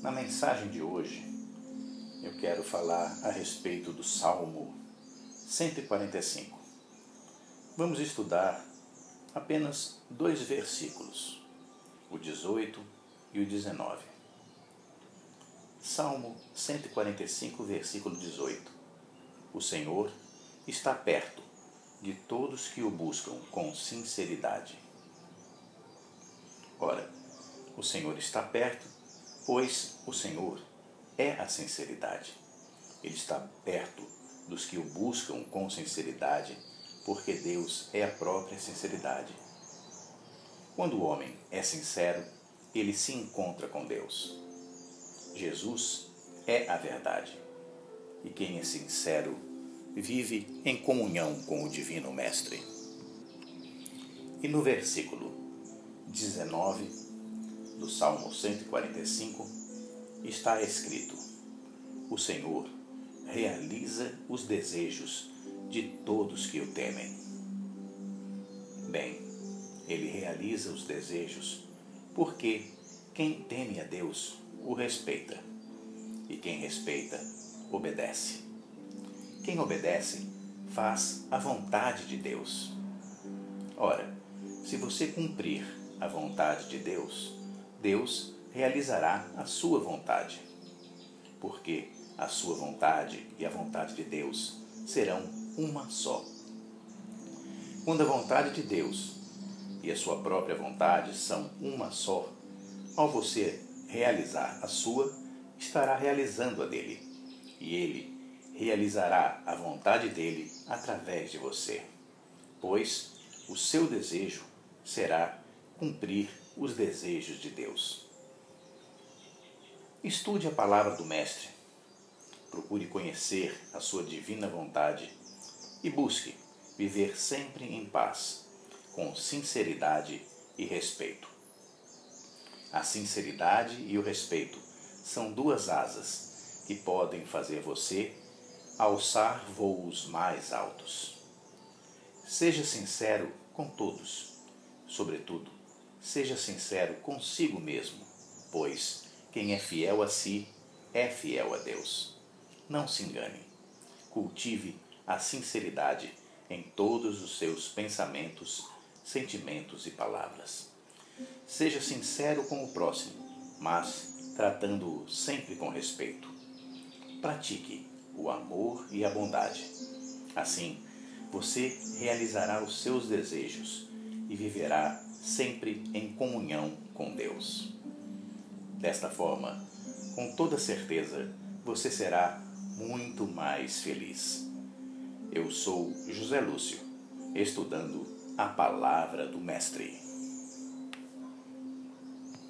Na mensagem de hoje, eu quero falar a respeito do Salmo 145. Vamos estudar apenas dois versículos, o 18 e o 19. Salmo 145, versículo 18. O Senhor está perto de todos que o buscam com sinceridade. Ora, o Senhor está perto pois o Senhor é a sinceridade. Ele está perto dos que o buscam com sinceridade, porque Deus é a própria sinceridade. Quando o homem é sincero, ele se encontra com Deus. Jesus é a verdade. E quem é sincero vive em comunhão com o Divino Mestre. E no versículo 19 do Salmo 145, está escrito: O Senhor realiza os desejos de todos que o temem. Bem, ele realiza os desejos porque quem teme a Deus o respeita, e quem respeita obedece. Quem obedece faz a vontade de Deus. Ora, se você cumprir a vontade de Deus, Deus realizará a sua vontade. Porque a sua vontade e a vontade de Deus serão uma só. Quando a vontade de Deus e a sua própria vontade são uma só, ao você realizar a sua, estará realizando a dele, e ele realizará a vontade dele através de você, pois o seu desejo será cumprir os desejos de Deus. Estude a palavra do Mestre, procure conhecer a sua divina vontade e busque viver sempre em paz, com sinceridade e respeito. A sinceridade e o respeito são duas asas que podem fazer você alçar voos mais altos. Seja sincero com todos, sobretudo Seja sincero consigo mesmo, pois quem é fiel a si é fiel a Deus. Não se engane. Cultive a sinceridade em todos os seus pensamentos, sentimentos e palavras. Seja sincero com o próximo, mas tratando-o sempre com respeito. Pratique o amor e a bondade. Assim, você realizará os seus desejos e viverá sempre em comunhão com Deus. Desta forma, com toda certeza, você será muito mais feliz. Eu sou José Lúcio, estudando a palavra do Mestre.